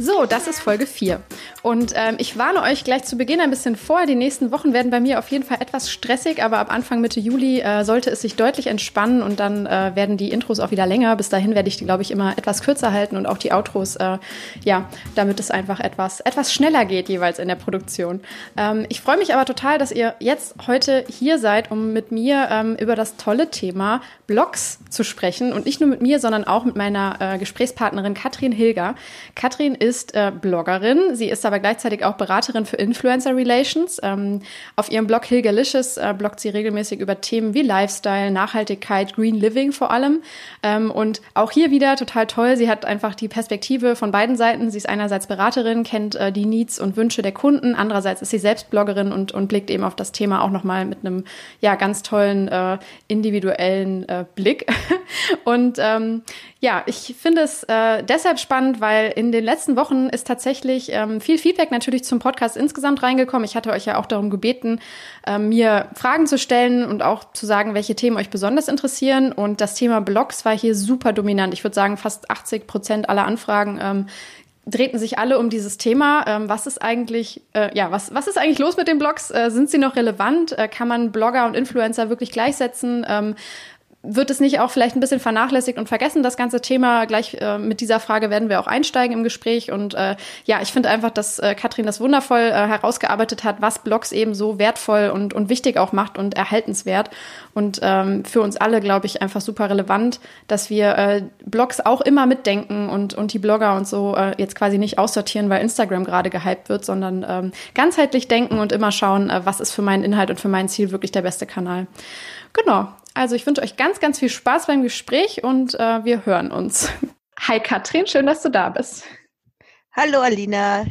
So, das ist Folge 4. Und ähm, ich warne euch gleich zu Beginn ein bisschen vor. Die nächsten Wochen werden bei mir auf jeden Fall etwas stressig, aber ab Anfang Mitte Juli äh, sollte es sich deutlich entspannen und dann äh, werden die Intros auch wieder länger. Bis dahin werde ich die, glaube ich, immer etwas kürzer halten und auch die Outros, äh, ja, damit es einfach etwas, etwas schneller geht jeweils in der Produktion. Ähm, ich freue mich aber total, dass ihr jetzt heute hier seid, um mit mir ähm, über das tolle Thema Blogs zu sprechen und nicht nur mit mir, sondern auch mit meiner äh, Gesprächspartnerin Katrin Hilger. Katrin ist äh, Bloggerin, sie ist aber gleichzeitig auch Beraterin für Influencer Relations. Ähm, auf ihrem Blog Hilgerlicious äh, bloggt sie regelmäßig über Themen wie Lifestyle, Nachhaltigkeit, Green Living vor allem. Ähm, und auch hier wieder total toll. Sie hat einfach die Perspektive von beiden Seiten. Sie ist einerseits Beraterin, kennt äh, die Needs und Wünsche der Kunden. Andererseits ist sie selbst Bloggerin und, und blickt eben auf das Thema auch nochmal mit einem ja ganz tollen äh, individuellen äh, Blick. und ähm, ja, ich finde es äh, deshalb spannend, weil in den letzten Wochen ist tatsächlich ähm, viel Feedback natürlich zum Podcast insgesamt reingekommen. Ich hatte euch ja auch darum gebeten, äh, mir Fragen zu stellen und auch zu sagen, welche Themen euch besonders interessieren. Und das Thema Blogs war hier super dominant. Ich würde sagen, fast 80 Prozent aller Anfragen ähm, drehten sich alle um dieses Thema. Ähm, was ist eigentlich, äh, ja, was, was ist eigentlich los mit den Blogs? Äh, sind sie noch relevant? Äh, kann man Blogger und Influencer wirklich gleichsetzen? Ähm, wird es nicht auch vielleicht ein bisschen vernachlässigt und vergessen, das ganze Thema? Gleich äh, mit dieser Frage werden wir auch einsteigen im Gespräch. Und äh, ja, ich finde einfach, dass äh, Katrin das wundervoll äh, herausgearbeitet hat, was Blogs eben so wertvoll und, und wichtig auch macht und erhaltenswert. Und ähm, für uns alle, glaube ich, einfach super relevant, dass wir äh, Blogs auch immer mitdenken und, und die Blogger und so äh, jetzt quasi nicht aussortieren, weil Instagram gerade gehypt wird, sondern ähm, ganzheitlich denken und immer schauen, äh, was ist für meinen Inhalt und für mein Ziel wirklich der beste Kanal. Genau. Also ich wünsche euch ganz, ganz viel Spaß beim Gespräch und äh, wir hören uns. Hi Katrin, schön, dass du da bist. Hallo Alina.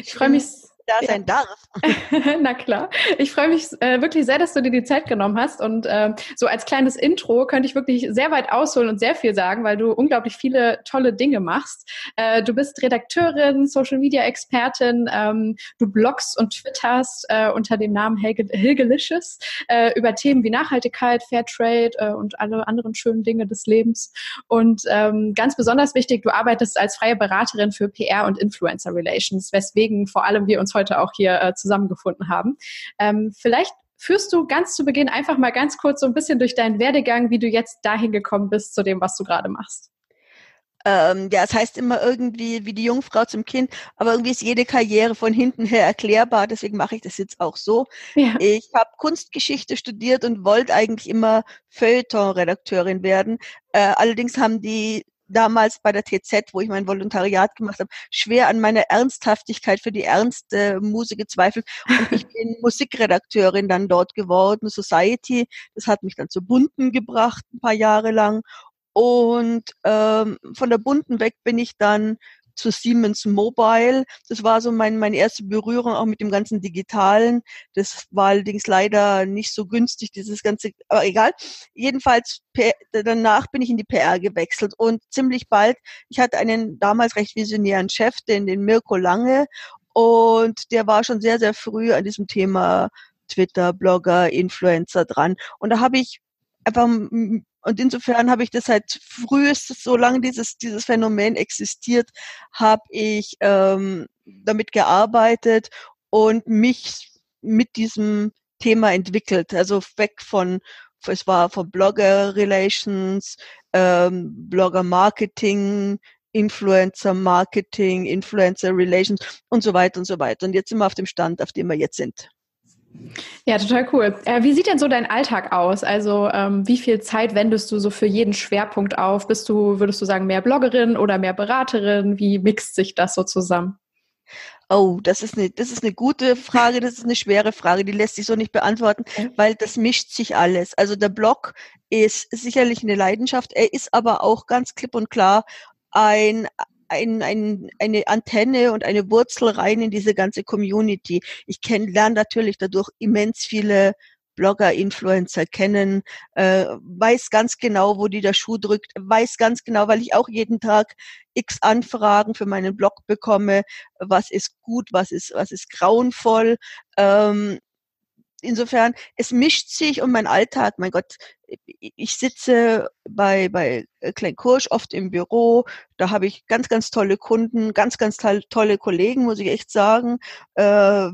Ich freue mich da sein ja. darf. Na klar. Ich freue mich äh, wirklich sehr, dass du dir die Zeit genommen hast. Und äh, so als kleines Intro könnte ich wirklich sehr weit ausholen und sehr viel sagen, weil du unglaublich viele tolle Dinge machst. Äh, du bist Redakteurin, Social Media Expertin, ähm, du bloggst und twitterst äh, unter dem Namen Hilge, Hilgelicious äh, über Themen wie Nachhaltigkeit, Fairtrade äh, und alle anderen schönen Dinge des Lebens. Und ähm, ganz besonders wichtig, du arbeitest als freie Beraterin für PR und Influencer Relations, weswegen vor allem wir uns heute auch hier äh, zusammengefunden haben. Ähm, vielleicht führst du ganz zu Beginn einfach mal ganz kurz so ein bisschen durch deinen Werdegang, wie du jetzt dahin gekommen bist zu dem, was du gerade machst. Ähm, ja, es heißt immer irgendwie wie die Jungfrau zum Kind, aber irgendwie ist jede Karriere von hinten her erklärbar, deswegen mache ich das jetzt auch so. Ja. Ich habe Kunstgeschichte studiert und wollte eigentlich immer Feuilleton-Redakteurin werden. Äh, allerdings haben die damals bei der TZ, wo ich mein Volontariat gemacht habe, schwer an meiner Ernsthaftigkeit für die ernste Musik gezweifelt. Und ich bin Musikredakteurin dann dort geworden, Society. Das hat mich dann zu Bunten gebracht, ein paar Jahre lang. Und ähm, von der Bunten weg bin ich dann zu Siemens Mobile. Das war so mein, meine erste Berührung auch mit dem ganzen Digitalen. Das war allerdings leider nicht so günstig, dieses ganze, aber egal. Jedenfalls, danach bin ich in die PR gewechselt und ziemlich bald, ich hatte einen damals recht visionären Chef, den, den Mirko Lange, und der war schon sehr, sehr früh an diesem Thema Twitter, Blogger, Influencer dran. Und da habe ich einfach und insofern habe ich das halt frühestens, solange dieses, dieses Phänomen existiert, habe ich ähm, damit gearbeitet und mich mit diesem Thema entwickelt. Also weg von, es war von Blogger Relations, ähm, Blogger Marketing, Influencer Marketing, Influencer Relations und so weiter und so weiter. Und jetzt sind wir auf dem Stand, auf dem wir jetzt sind. Ja, total cool. Äh, wie sieht denn so dein Alltag aus? Also ähm, wie viel Zeit wendest du so für jeden Schwerpunkt auf? Bist du, würdest du sagen, mehr Bloggerin oder mehr Beraterin? Wie mixt sich das so zusammen? Oh, das ist eine, das ist eine gute Frage, das ist eine schwere Frage, die lässt sich so nicht beantworten, weil das mischt sich alles. Also der Blog ist sicherlich eine Leidenschaft, er ist aber auch ganz klipp und klar ein, ein, ein, eine Antenne und eine Wurzel rein in diese ganze Community. Ich kenne, lerne natürlich dadurch immens viele Blogger, Influencer kennen, äh, weiß ganz genau, wo die der Schuh drückt, weiß ganz genau, weil ich auch jeden Tag x Anfragen für meinen Blog bekomme, was ist gut, was ist, was ist grauenvoll. Ähm, insofern, es mischt sich um mein Alltag. Mein Gott, ich sitze bei, bei Klein Kursch oft im Büro. Da habe ich ganz, ganz tolle Kunden, ganz, ganz tolle Kollegen, muss ich echt sagen. Äh,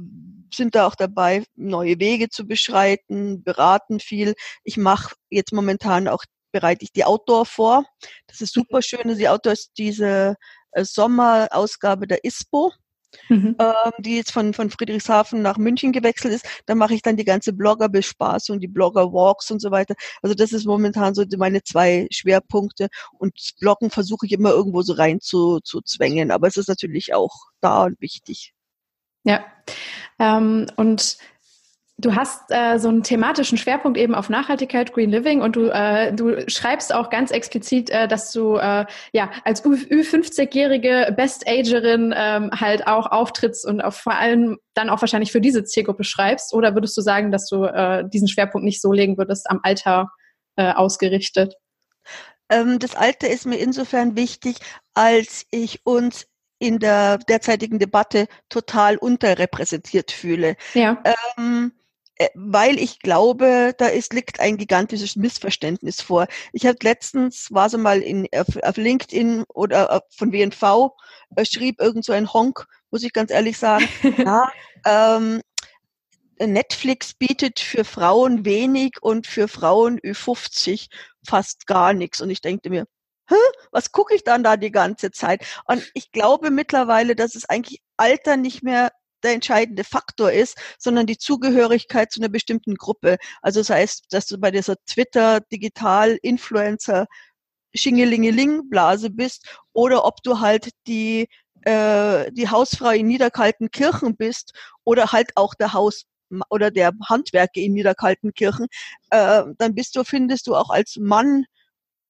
sind da auch dabei, neue Wege zu beschreiten, beraten viel. Ich mache jetzt momentan auch, bereite ich die Outdoor vor. Das ist super mhm. schön. Die Outdoor ist diese äh, Sommerausgabe der ISPO. Mhm. Ähm, die jetzt von, von Friedrichshafen nach München gewechselt ist, da mache ich dann die ganze Blogger-Bespaßung, die Blogger-Walks und so weiter. Also das ist momentan so meine zwei Schwerpunkte und Bloggen versuche ich immer irgendwo so rein zu, zu zwängen, aber es ist natürlich auch da und wichtig. Ja. Ähm, und Du hast äh, so einen thematischen Schwerpunkt eben auf Nachhaltigkeit, Green Living und du, äh, du schreibst auch ganz explizit, äh, dass du äh, ja als Ü50-jährige Best-Agerin ähm, halt auch auftrittst und auch vor allem dann auch wahrscheinlich für diese Zielgruppe schreibst. Oder würdest du sagen, dass du äh, diesen Schwerpunkt nicht so legen würdest, am Alter äh, ausgerichtet? Ähm, das Alter ist mir insofern wichtig, als ich uns in der derzeitigen Debatte total unterrepräsentiert fühle. Ja. Ähm, äh, weil ich glaube, da ist, liegt ein gigantisches Missverständnis vor. Ich habe letztens, war so mal in, auf, auf LinkedIn oder von WNV, äh, schrieb irgend so ein Honk, muss ich ganz ehrlich sagen, ja, ähm, Netflix bietet für Frauen wenig und für Frauen Ü50 fast gar nichts. Und ich denke mir, Hä? was gucke ich dann da die ganze Zeit? Und ich glaube mittlerweile, dass es eigentlich Alter nicht mehr der entscheidende Faktor ist, sondern die Zugehörigkeit zu einer bestimmten Gruppe. Also das heißt, dass du bei dieser Twitter, Digital, Influencer, Schingelingeling-Blase bist oder ob du halt die, äh, die Hausfrau in Niederkaltenkirchen bist oder halt auch der Haus oder der Handwerker in Niederkaltenkirchen, äh, dann bist du, findest du auch als Mann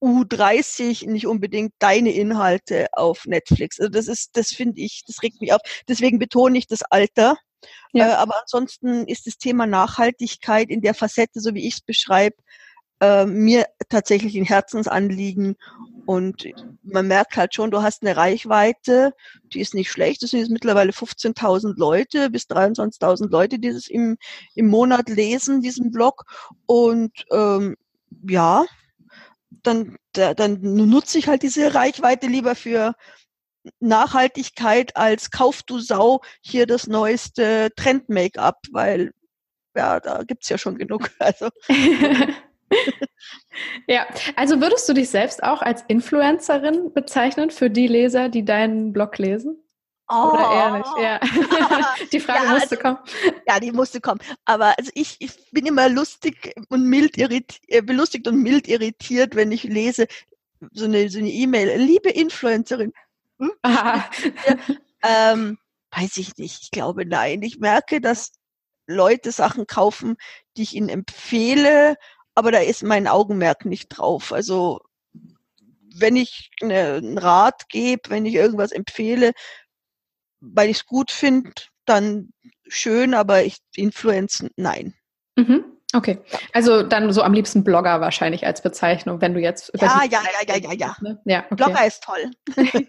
U30 nicht unbedingt deine Inhalte auf Netflix. Also das ist, das finde ich, das regt mich auf. Deswegen betone ich das Alter. Ja. Äh, aber ansonsten ist das Thema Nachhaltigkeit in der Facette, so wie ich es beschreibe, äh, mir tatsächlich ein Herzensanliegen. Und man merkt halt schon, du hast eine Reichweite, die ist nicht schlecht. Das sind jetzt mittlerweile 15.000 Leute bis 23.000 Leute, die das im, im Monat lesen, diesen Blog. Und ähm, ja, dann, dann nutze ich halt diese Reichweite lieber für Nachhaltigkeit als kauf du Sau hier das neueste Trend-Make-up, weil ja, da gibt's ja schon genug. Also. ja, also würdest du dich selbst auch als Influencerin bezeichnen für die Leser, die deinen Blog lesen? Oh. Oder eher nicht, ja. die Frage ja, musste also, kommen. Ja, die musste kommen. Aber also ich, ich bin immer lustig und mild irritiert, äh, belustigt und mild irritiert, wenn ich lese so eine so eine E-Mail. Liebe Influencerin. Hm? ja, ähm, weiß ich nicht. Ich glaube, nein. Ich merke, dass Leute Sachen kaufen, die ich ihnen empfehle, aber da ist mein Augenmerk nicht drauf. Also wenn ich eine, einen Rat gebe, wenn ich irgendwas empfehle, weil ich es gut finde, dann schön, aber ich influenzen, nein. Mhm. Okay, also dann so am liebsten Blogger wahrscheinlich als Bezeichnung, wenn du jetzt über ja, ja, ja, ja, ja, ja, ne? ja. Okay. Blogger ist toll.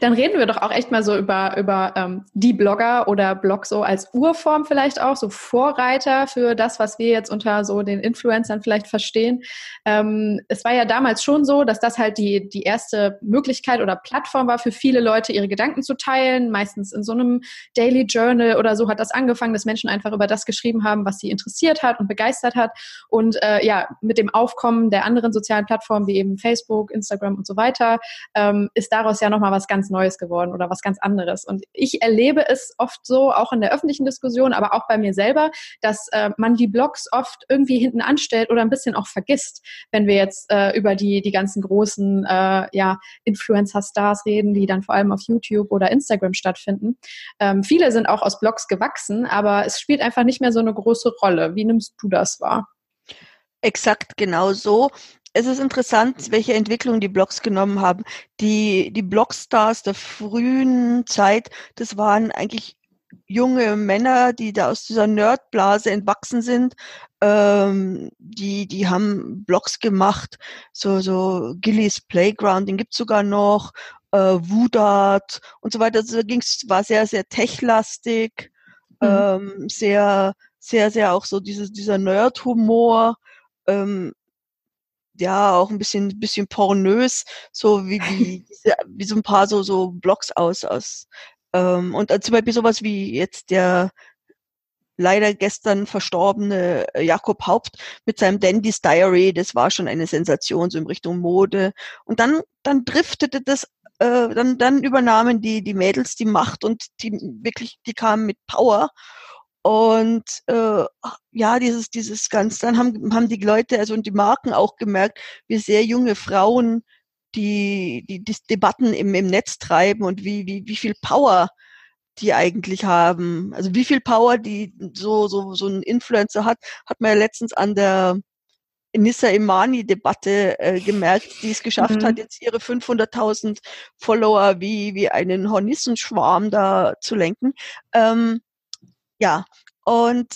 dann reden wir doch auch echt mal so über über ähm, die Blogger oder Blog so als Urform vielleicht auch so Vorreiter für das, was wir jetzt unter so den Influencern vielleicht verstehen. Ähm, es war ja damals schon so, dass das halt die die erste Möglichkeit oder Plattform war für viele Leute ihre Gedanken zu teilen. Meistens in so einem Daily Journal oder so hat das angefangen, dass Menschen einfach über das geschrieben haben, was sie interessiert hat und begeistert begeistert hat. Und äh, ja, mit dem Aufkommen der anderen sozialen Plattformen wie eben Facebook, Instagram und so weiter, ähm, ist daraus ja nochmal was ganz Neues geworden oder was ganz anderes. Und ich erlebe es oft so, auch in der öffentlichen Diskussion, aber auch bei mir selber, dass äh, man die Blogs oft irgendwie hinten anstellt oder ein bisschen auch vergisst, wenn wir jetzt äh, über die, die ganzen großen äh, ja, Influencer-Stars reden, die dann vor allem auf YouTube oder Instagram stattfinden. Ähm, viele sind auch aus Blogs gewachsen, aber es spielt einfach nicht mehr so eine große Rolle. Wie nimmst du das wahr? Exakt genau so. Es ist interessant, welche Entwicklung die Blogs genommen haben. Die, die Blogstars der frühen Zeit, das waren eigentlich junge Männer, die da aus dieser Nerdblase entwachsen sind, ähm, die, die haben Blogs gemacht, so, so Gillies Playground, den gibt's sogar noch, äh, Wudat und so weiter. Also da ging's, war sehr, sehr techlastig, mhm. ähm, sehr, sehr, sehr auch so dieses, dieser Nerd-Humor, ähm, ja, auch ein bisschen, bisschen pornös, so wie, wie, wie so ein paar so, so Blogs aus, aus ähm, und zum Beispiel sowas wie jetzt der leider gestern verstorbene äh, Jakob Haupt mit seinem Dandy's Diary, das war schon eine Sensation, so in Richtung Mode. Und dann, dann driftete das, äh, dann, dann übernahmen die, die Mädels die Macht und die wirklich, die kamen mit Power. Und äh, ja, dieses, dieses ganz, dann haben, haben die Leute, also und die Marken auch gemerkt, wie sehr junge Frauen die, die, die Debatten im, im Netz treiben und wie, wie, wie viel Power die eigentlich haben. Also wie viel Power die so, so, so ein Influencer hat, hat man ja letztens an der Nissa Imani-Debatte äh, gemerkt, die es geschafft mhm. hat, jetzt ihre 500.000 Follower wie, wie einen Hornissenschwarm da zu lenken. Ähm, ja, und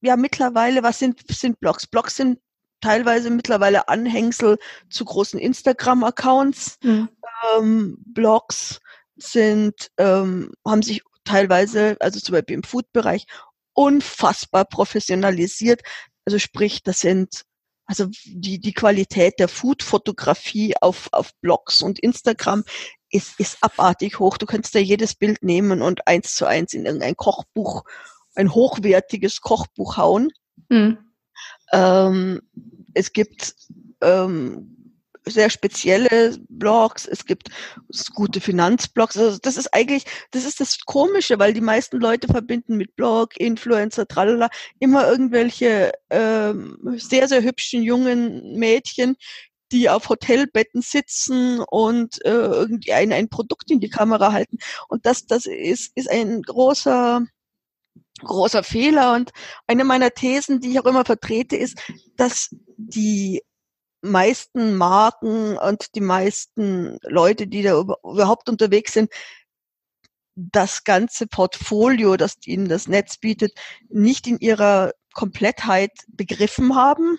ja, mittlerweile, was sind, sind Blogs? Blogs sind teilweise mittlerweile Anhängsel zu großen Instagram-Accounts. Mhm. Ähm, Blogs sind, ähm, haben sich teilweise, also zum Beispiel im Food-Bereich, unfassbar professionalisiert. Also sprich, das sind also die, die Qualität der Food-Fotografie auf, auf Blogs und Instagram ist, ist abartig hoch. Du kannst da jedes Bild nehmen und eins zu eins in irgendein Kochbuch, ein hochwertiges Kochbuch hauen. Mhm. Ähm, es gibt ähm, sehr spezielle Blogs, es gibt gute Finanzblogs. Also das ist eigentlich, das ist das Komische, weil die meisten Leute verbinden mit Blog, Influencer, tralala, immer irgendwelche ähm, sehr, sehr hübschen jungen Mädchen, die auf Hotelbetten sitzen und äh, irgendwie ein, ein Produkt in die Kamera halten. Und das, das ist, ist ein großer großer Fehler. Und eine meiner Thesen, die ich auch immer vertrete, ist, dass die meisten Marken und die meisten Leute, die da überhaupt unterwegs sind, das ganze Portfolio, das ihnen das Netz bietet, nicht in ihrer Komplettheit begriffen haben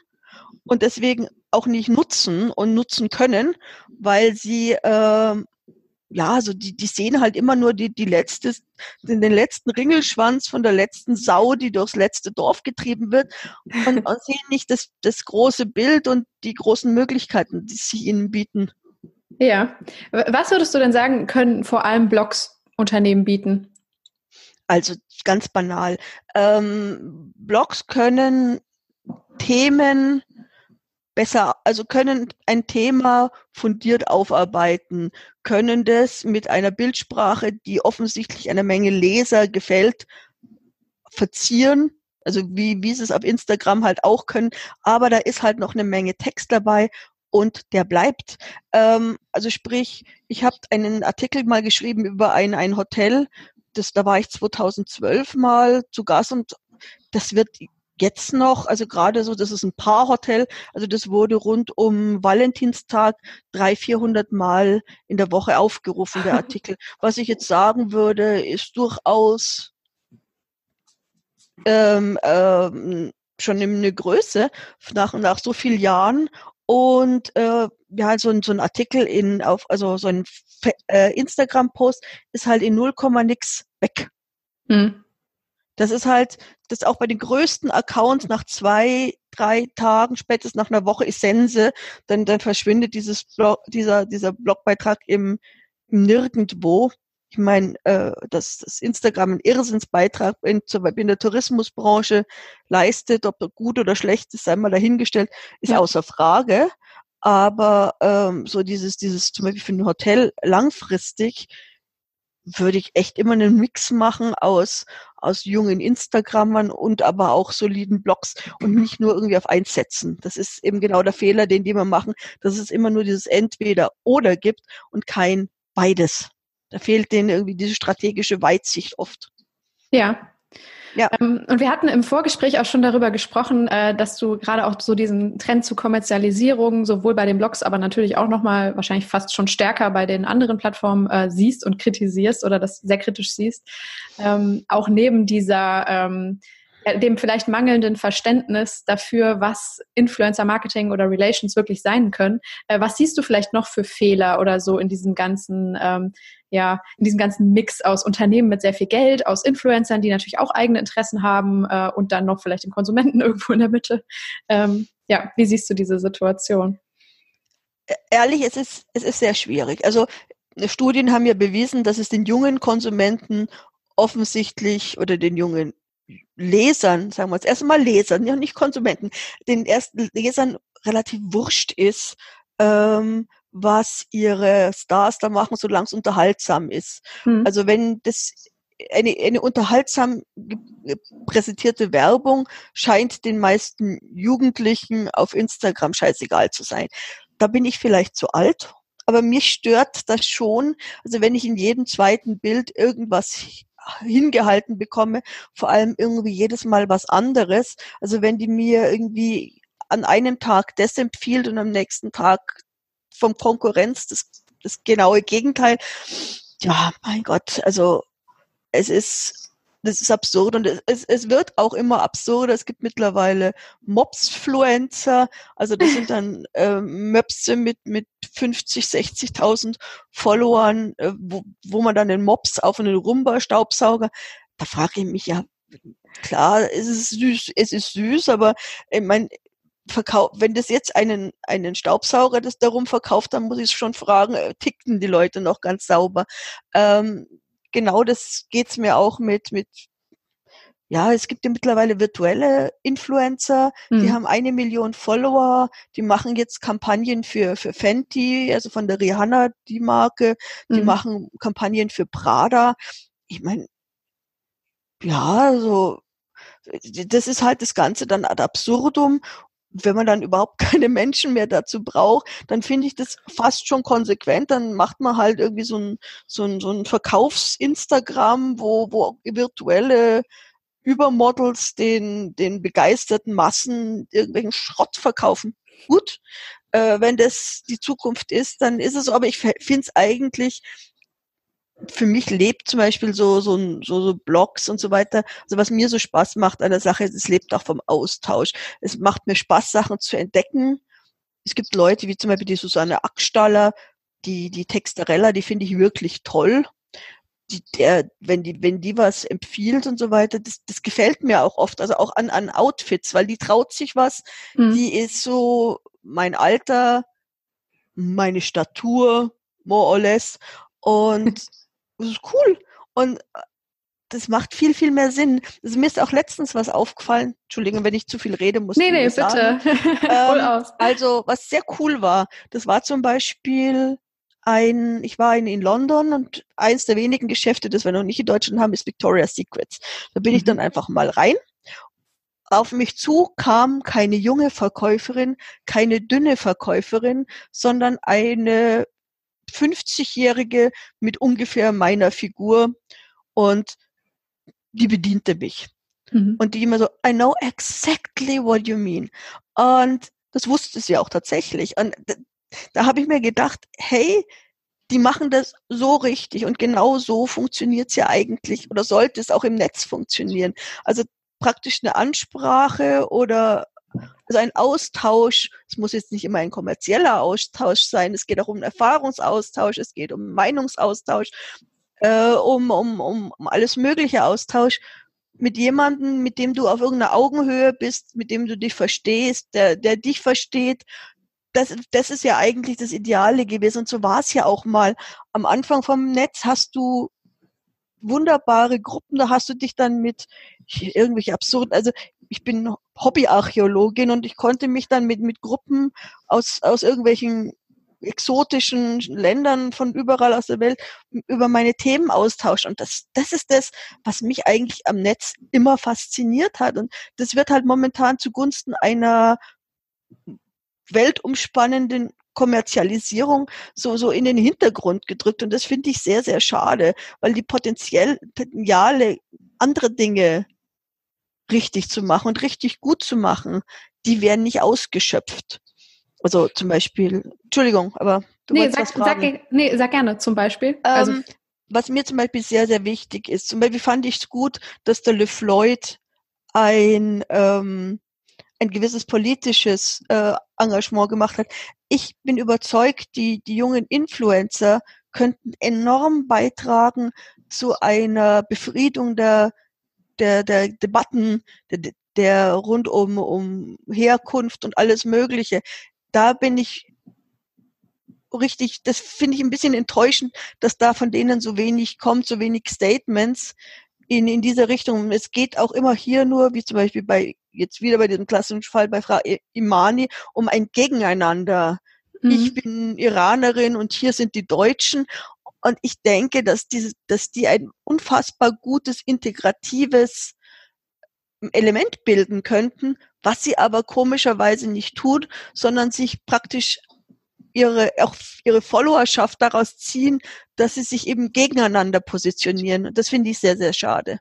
und deswegen auch nicht nutzen und nutzen können, weil sie äh, ja, also die, die sehen halt immer nur die, die letzte, den, den letzten Ringelschwanz von der letzten Sau, die durchs letzte Dorf getrieben wird und, und sehen nicht das, das große Bild und die großen Möglichkeiten, die sich ihnen bieten. Ja. Was würdest du denn sagen, können vor allem Blogs Unternehmen bieten? Also ganz banal. Ähm, Blogs können Themen besser, also können ein Thema fundiert aufarbeiten, können das mit einer Bildsprache, die offensichtlich einer Menge Leser gefällt, verzieren. Also wie, wie sie es auf Instagram halt auch können. Aber da ist halt noch eine Menge Text dabei und der bleibt. Ähm, also sprich, ich habe einen Artikel mal geschrieben über ein, ein Hotel, das, da war ich 2012 mal zu Gast und das wird jetzt noch, also gerade so, das ist ein Paarhotel, also das wurde rund um Valentinstag drei, vierhundert Mal in der Woche aufgerufen, der Artikel. Was ich jetzt sagen würde, ist durchaus ähm, ähm, schon eine Größe nach, nach so vielen Jahren und äh, ja, so ein, so ein Artikel in auf, also so ein äh, Instagram-Post ist halt in 0, nix weg. Hm. Das ist halt, das auch bei den größten Accounts nach zwei, drei Tagen, spätestens nach einer Woche ist Sense, dann, dann verschwindet dieses Blog, dieser, dieser Blogbeitrag im, im Nirgendwo. Ich meine, äh, dass das Instagram einen Irrsinnsbeitrag in, zum Beispiel in der Tourismusbranche leistet, ob er gut oder schlecht ist, sei mal dahingestellt, ist ja. außer Frage. aber ähm, so dieses, dieses zum Beispiel für ein Hotel langfristig würde ich echt immer einen Mix machen aus, aus jungen Instagrammern und aber auch soliden Blogs und nicht nur irgendwie auf eins setzen. Das ist eben genau der Fehler, den die wir machen, dass es immer nur dieses Entweder oder gibt und kein beides. Da fehlt denen irgendwie diese strategische Weitsicht oft. Ja, ja. Ähm, und wir hatten im Vorgespräch auch schon darüber gesprochen, äh, dass du gerade auch so diesen Trend zu Kommerzialisierung sowohl bei den Blogs, aber natürlich auch nochmal wahrscheinlich fast schon stärker bei den anderen Plattformen äh, siehst und kritisierst oder das sehr kritisch siehst. Ähm, auch neben dieser ähm, dem vielleicht mangelnden Verständnis dafür, was Influencer Marketing oder Relations wirklich sein können. Äh, was siehst du vielleicht noch für Fehler oder so in diesem ganzen, ja, in diesem ganzen Mix aus Unternehmen mit sehr viel Geld, aus Influencern, die natürlich auch eigene Interessen haben äh, und dann noch vielleicht den Konsumenten irgendwo in der Mitte. Ähm, ja, wie siehst du diese Situation? E-, ehrlich, es ist, es ist sehr schwierig. Also Studien haben ja bewiesen, dass es den jungen Konsumenten offensichtlich oder den jungen Lesern, sagen wir jetzt erstmal Lesern, ja nicht Konsumenten, den ersten Lesern relativ wurscht ist, ähm, was ihre Stars da machen, solange es unterhaltsam ist. Hm. Also wenn das eine, eine unterhaltsam präsentierte Werbung scheint den meisten Jugendlichen auf Instagram scheißegal zu sein. Da bin ich vielleicht zu alt, aber mich stört das schon. Also wenn ich in jedem zweiten Bild irgendwas hingehalten bekomme, vor allem irgendwie jedes Mal was anderes. Also wenn die mir irgendwie an einem Tag das empfiehlt und am nächsten Tag vom Konkurrenz das, das genaue Gegenteil. Ja, mein Gott, also es ist das ist absurd und es, es wird auch immer absurder. Es gibt mittlerweile Mobsfluencer, also das sind dann äh, Möpse mit, mit 50, 60.000 Followern, äh, wo, wo man dann den Mops auf einen Rumba-Staubsauger, da frage ich mich ja, klar, es ist süß, es ist süß, aber ich meine, verkau wenn das jetzt einen, einen Staubsauger das darum verkauft, dann muss ich schon fragen, äh, tickten die Leute noch ganz sauber? Ähm, genau das geht's mir auch mit, mit ja, es gibt ja mittlerweile virtuelle Influencer, die mhm. haben eine Million Follower, die machen jetzt Kampagnen für, für Fenty, also von der Rihanna, die Marke, die mhm. machen Kampagnen für Prada. Ich meine, ja, also das ist halt das Ganze dann ad absurdum wenn man dann überhaupt keine Menschen mehr dazu braucht, dann finde ich das fast schon konsequent. Dann macht man halt irgendwie so ein, so ein, so ein Verkaufs-Instagram, wo, wo virtuelle Übermodels den, den begeisterten Massen irgendwelchen Schrott verkaufen. Gut, äh, wenn das die Zukunft ist, dann ist es so. Aber ich finde es eigentlich für mich lebt zum Beispiel so, so, so, so Blogs und so weiter. Also was mir so Spaß macht an der Sache, es lebt auch vom Austausch. Es macht mir Spaß, Sachen zu entdecken. Es gibt Leute wie zum Beispiel die Susanne Ackstaller, die, die Textarella, die finde ich wirklich toll. Die, der, wenn die, wenn die was empfiehlt und so weiter, das, das gefällt mir auch oft, also auch an, an Outfits, weil die traut sich was, mhm. die ist so mein Alter, meine Statur, more or less. Und das ist cool. Und äh, das macht viel, viel mehr Sinn. Also mir ist auch letztens was aufgefallen. Entschuldigung, wenn ich zu viel rede, muss Nee, nee, bitte. ähm, also, was sehr cool war, das war zum Beispiel ein, ich war in, in London und eins der wenigen Geschäfte, das wir noch nicht in Deutschland haben, ist Victoria's Secrets. Da bin mhm. ich dann einfach mal rein. Auf mich zu kam keine junge Verkäuferin, keine dünne Verkäuferin, sondern eine 50-Jährige mit ungefähr meiner Figur und die bediente mich. Mhm. Und die immer so, I know exactly what you mean. Und das wusste sie auch tatsächlich. Und da, da habe ich mir gedacht, hey, die machen das so richtig und genau so funktioniert es ja eigentlich oder sollte es auch im Netz funktionieren. Also praktisch eine Ansprache oder also ein Austausch, es muss jetzt nicht immer ein kommerzieller Austausch sein, es geht auch um einen Erfahrungsaustausch, es geht um Meinungsaustausch, äh, um, um, um, um alles mögliche Austausch mit jemandem, mit dem du auf irgendeiner Augenhöhe bist, mit dem du dich verstehst, der, der dich versteht. Das, das ist ja eigentlich das Ideale gewesen. Und so war es ja auch mal. Am Anfang vom Netz hast du wunderbare Gruppen, da hast du dich dann mit irgendwelche absurden, also ich bin Hobbyarchäologin und ich konnte mich dann mit, mit Gruppen aus, aus irgendwelchen exotischen Ländern von überall aus der Welt über meine Themen austauschen. Und das, das ist das, was mich eigentlich am Netz immer fasziniert hat. Und das wird halt momentan zugunsten einer weltumspannenden Kommerzialisierung so, so in den Hintergrund gedrückt. Und das finde ich sehr, sehr schade, weil die potenziell Potenziale, andere Dinge richtig zu machen und richtig gut zu machen, die werden nicht ausgeschöpft. Also zum Beispiel, Entschuldigung, aber du nee, sag, was fragen. Sag, nee, sag gerne zum Beispiel. Also, ähm, was mir zum Beispiel sehr, sehr wichtig ist, zum Beispiel fand ich es gut, dass der Le Floyd ein, ähm, ein gewisses politisches äh, Engagement gemacht hat. Ich bin überzeugt, die, die jungen Influencer könnten enorm beitragen zu einer Befriedung der, der, der Debatten, der, der rund um, um Herkunft und alles Mögliche da bin ich richtig, das finde ich ein bisschen enttäuschend, dass da von denen so wenig kommt, so wenig Statements in, in dieser Richtung. Es geht auch immer hier nur, wie zum Beispiel bei, jetzt wieder bei diesem klassischen Fall bei Frau Imani, um ein Gegeneinander. Mhm. Ich bin Iranerin und hier sind die Deutschen. Und ich denke, dass diese, dass die ein unfassbar gutes, integratives Element bilden könnten, was sie aber komischerweise nicht tut, sondern sich praktisch ihre, auch ihre Followerschaft daraus ziehen, dass sie sich eben gegeneinander positionieren. Das finde ich sehr, sehr schade.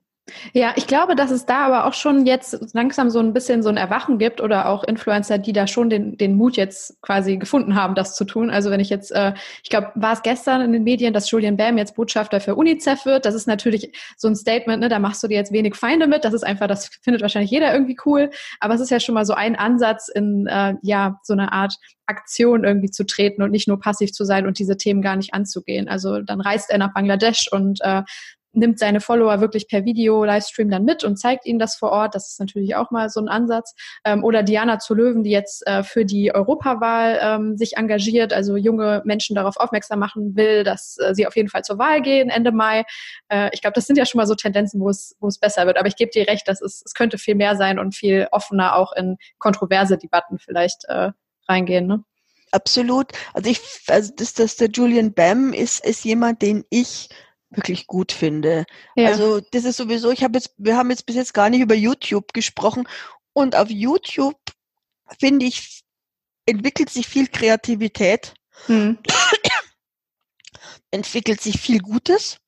Ja, ich glaube, dass es da aber auch schon jetzt langsam so ein bisschen so ein Erwachen gibt oder auch Influencer, die da schon den, den Mut jetzt quasi gefunden haben, das zu tun. Also wenn ich jetzt, äh, ich glaube, war es gestern in den Medien, dass Julian Bam jetzt Botschafter für UNICEF wird. Das ist natürlich so ein Statement, ne, da machst du dir jetzt wenig Feinde mit. Das ist einfach, das findet wahrscheinlich jeder irgendwie cool. Aber es ist ja schon mal so ein Ansatz in, äh, ja, so eine Art Aktion irgendwie zu treten und nicht nur passiv zu sein und diese Themen gar nicht anzugehen. Also dann reist er nach Bangladesch und äh, nimmt seine Follower wirklich per Video, Livestream dann mit und zeigt ihnen das vor Ort. Das ist natürlich auch mal so ein Ansatz. Ähm, oder Diana zu Löwen, die jetzt äh, für die Europawahl ähm, sich engagiert, also junge Menschen darauf aufmerksam machen will, dass äh, sie auf jeden Fall zur Wahl gehen Ende Mai. Äh, ich glaube, das sind ja schon mal so Tendenzen, wo es, besser wird. Aber ich gebe dir recht, dass es, es könnte viel mehr sein und viel offener auch in kontroverse Debatten vielleicht äh, reingehen. Ne? Absolut. Also ich, also das, das der Julian Bam ist, ist jemand, den ich wirklich gut finde. Ja. Also das ist sowieso, ich habe jetzt, wir haben jetzt bis jetzt gar nicht über YouTube gesprochen und auf YouTube finde ich, entwickelt sich viel Kreativität, hm. entwickelt sich viel Gutes.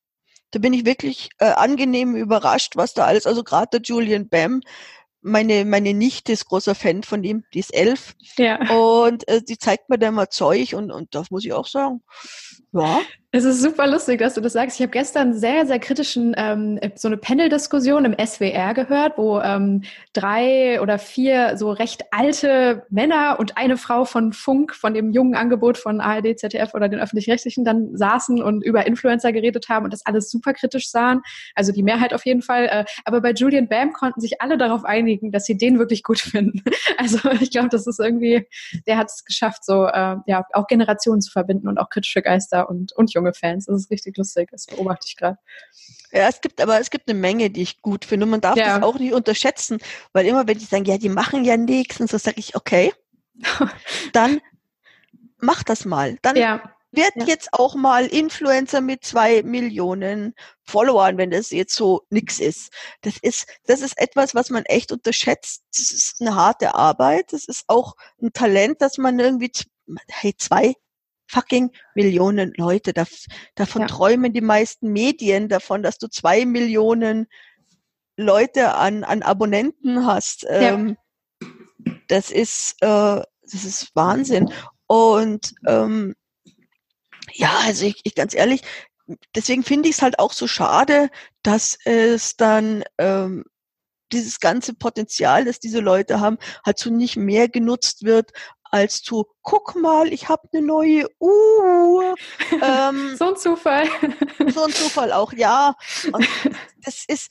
Da bin ich wirklich äh, angenehm überrascht, was da alles, also gerade der Julian Bam, meine, meine Nichte ist großer Fan von ihm, die ist elf. Ja. Und äh, die zeigt mir da immer Zeug und, und das muss ich auch sagen. Ja. Es ist super lustig, dass du das sagst. Ich habe gestern sehr, sehr kritischen ähm, so eine Panel-Diskussion im SWR gehört, wo ähm, drei oder vier so recht alte Männer und eine Frau von Funk, von dem jungen Angebot von ARD, ZDF oder den öffentlich-rechtlichen, dann saßen und über Influencer geredet haben und das alles super kritisch sahen. Also die Mehrheit auf jeden Fall. Äh, aber bei Julian Bam konnten sich alle darauf einigen, dass sie den wirklich gut finden. Also ich glaube, das ist irgendwie, der hat es geschafft, so äh, ja auch Generationen zu verbinden und auch kritische Geister und und junge junge Fans. Das ist richtig lustig. Das beobachte ich gerade. Ja, es gibt aber es gibt eine Menge, die ich gut finde. Und man darf ja. das auch nicht unterschätzen, weil immer wenn die sagen, ja, die machen ja nichts, und so sage ich, okay, dann mach das mal. Dann ja. wird ja. jetzt auch mal Influencer mit zwei Millionen Followern, wenn das jetzt so nix ist. Das ist, das ist etwas, was man echt unterschätzt. Das ist eine harte Arbeit. Das ist auch ein Talent, dass man irgendwie, hey, zwei fucking Millionen Leute. Da, davon ja. träumen die meisten Medien davon, dass du zwei Millionen Leute an, an Abonnenten hast. Ähm, ja. Das ist, äh, das ist Wahnsinn. Und ähm, ja, also ich, ich ganz ehrlich, deswegen finde ich es halt auch so schade, dass es dann ähm, dieses ganze Potenzial, das diese Leute haben, halt so nicht mehr genutzt wird, als zu, guck mal, ich habe eine neue Uhr. Ähm, so ein Zufall. so ein Zufall auch, ja. Und das ist,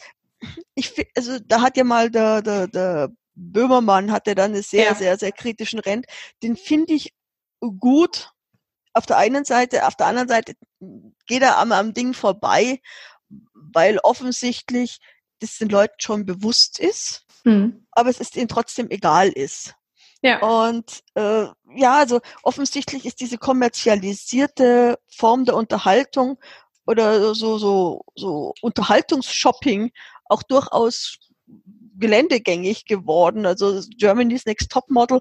ich also da hat ja mal der, der, der Böhmermann hatte dann einen sehr, ja. sehr, sehr kritischen Rent. Den finde ich gut auf der einen Seite, auf der anderen Seite geht er am, am Ding vorbei, weil offensichtlich das den Leuten schon bewusst ist, mhm. aber es ist ihnen trotzdem egal ist. Ja. Und äh, ja, also offensichtlich ist diese kommerzialisierte Form der Unterhaltung oder so so so Unterhaltungsshopping auch durchaus geländegängig geworden. Also Germany's Next Top Model,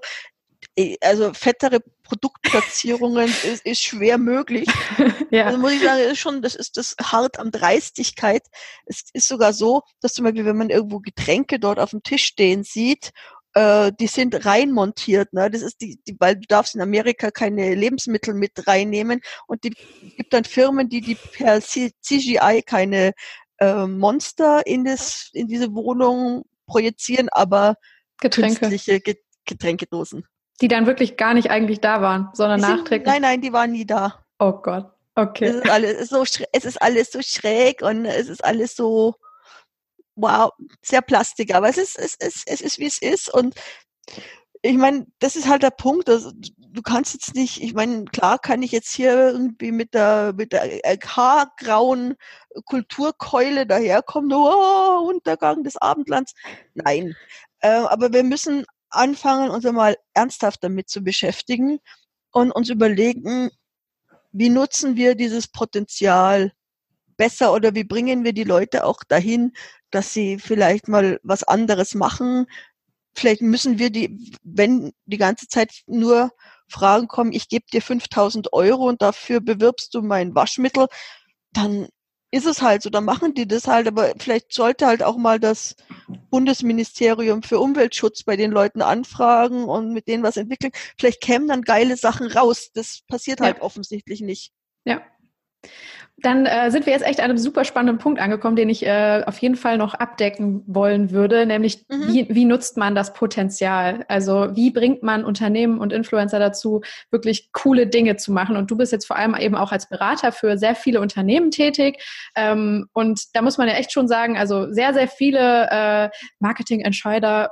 äh, also fettere Produktplatzierungen ist, ist schwer möglich. ja. Also muss ich sagen, ist schon, das ist das hart am Dreistigkeit. Es ist sogar so, dass zum Beispiel, wenn man irgendwo Getränke dort auf dem Tisch stehen sieht äh, die sind rein montiert. Ne? Das ist die, die, weil du darfst in Amerika keine Lebensmittel mit reinnehmen und die gibt dann Firmen, die die per CGI keine äh, Monster in das in diese Wohnung projizieren, aber Getränke. künstliche Getränkedosen. Die dann wirklich gar nicht eigentlich da waren, sondern nachträglich. Nein, nein, die waren nie da. Oh Gott. Okay. Es ist alles so, es ist alles so schräg und es ist alles so wow, sehr plastik, aber es ist, es ist, es ist, wie es ist und ich meine, das ist halt der Punkt. Also, du kannst jetzt nicht, ich meine, klar kann ich jetzt hier irgendwie mit der, mit der haargrauen Kulturkeule daherkommen, oh, Untergang des Abendlands. Nein. Äh, aber wir müssen anfangen, uns einmal ernsthaft damit zu beschäftigen und uns überlegen, wie nutzen wir dieses Potenzial besser oder wie bringen wir die Leute auch dahin, dass sie vielleicht mal was anderes machen. Vielleicht müssen wir die, wenn die ganze Zeit nur Fragen kommen, ich gebe dir 5000 Euro und dafür bewirbst du mein Waschmittel, dann ist es halt so, dann machen die das halt, aber vielleicht sollte halt auch mal das Bundesministerium für Umweltschutz bei den Leuten anfragen und mit denen was entwickeln. Vielleicht kämen dann geile Sachen raus. Das passiert halt ja. offensichtlich nicht. Ja. Dann äh, sind wir jetzt echt an einem super spannenden Punkt angekommen, den ich äh, auf jeden Fall noch abdecken wollen würde, nämlich mhm. wie, wie nutzt man das Potenzial? Also wie bringt man Unternehmen und Influencer dazu, wirklich coole Dinge zu machen? Und du bist jetzt vor allem eben auch als Berater für sehr viele Unternehmen tätig. Ähm, und da muss man ja echt schon sagen, also sehr, sehr viele äh, Marketingentscheider